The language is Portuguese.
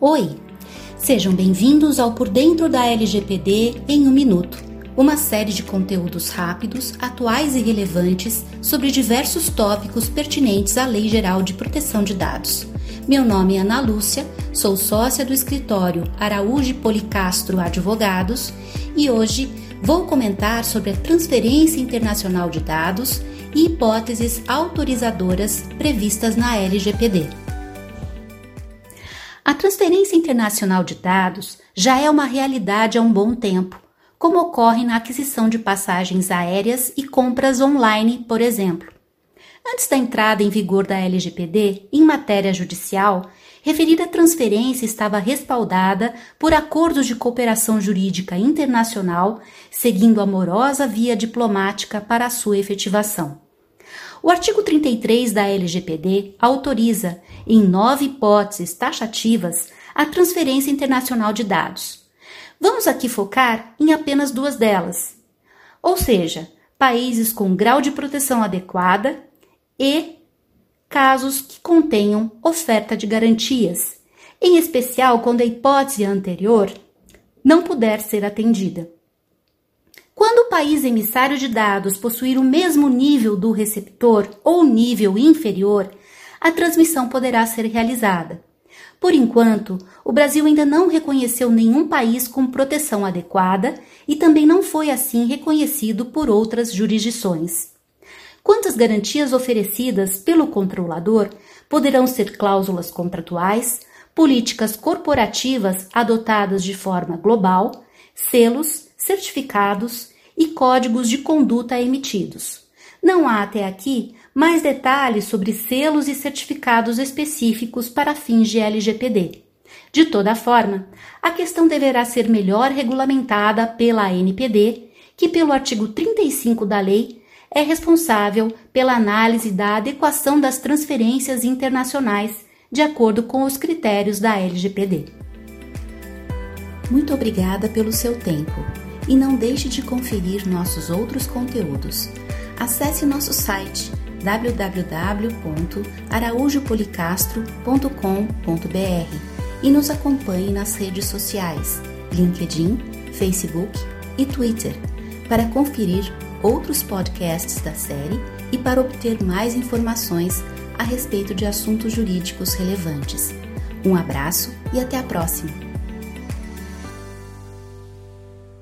Oi! Sejam bem-vindos ao Por Dentro da LGPD em um Minuto, uma série de conteúdos rápidos, atuais e relevantes sobre diversos tópicos pertinentes à Lei Geral de Proteção de Dados. Meu nome é Ana Lúcia, sou sócia do escritório Araújo Policastro Advogados e hoje vou comentar sobre a transferência internacional de dados e hipóteses autorizadoras previstas na LGPD. A transferência internacional de dados já é uma realidade há um bom tempo, como ocorre na aquisição de passagens aéreas e compras online, por exemplo. Antes da entrada em vigor da LGPD, em matéria judicial, referida transferência estava respaldada por acordos de cooperação jurídica internacional, seguindo a morosa via diplomática para sua efetivação. O artigo 33 da LGPD autoriza, em nove hipóteses taxativas, a transferência internacional de dados. Vamos aqui focar em apenas duas delas, ou seja, países com grau de proteção adequada e casos que contenham oferta de garantias, em especial quando a hipótese anterior não puder ser atendida. País emissário de dados possuir o mesmo nível do receptor ou nível inferior, a transmissão poderá ser realizada. Por enquanto, o Brasil ainda não reconheceu nenhum país com proteção adequada e também não foi assim reconhecido por outras jurisdições. Quanto às garantias oferecidas pelo controlador, poderão ser cláusulas contratuais, políticas corporativas adotadas de forma global, selos, certificados e códigos de conduta emitidos. Não há até aqui mais detalhes sobre selos e certificados específicos para fins de LGPD. De toda forma, a questão deverá ser melhor regulamentada pela ANPD, que, pelo artigo 35 da lei, é responsável pela análise da adequação das transferências internacionais de acordo com os critérios da LGPD. Muito obrigada pelo seu tempo e não deixe de conferir nossos outros conteúdos. Acesse nosso site www.araújopolicastro.com.br e nos acompanhe nas redes sociais LinkedIn, Facebook e Twitter para conferir outros podcasts da série e para obter mais informações a respeito de assuntos jurídicos relevantes. Um abraço e até a próxima!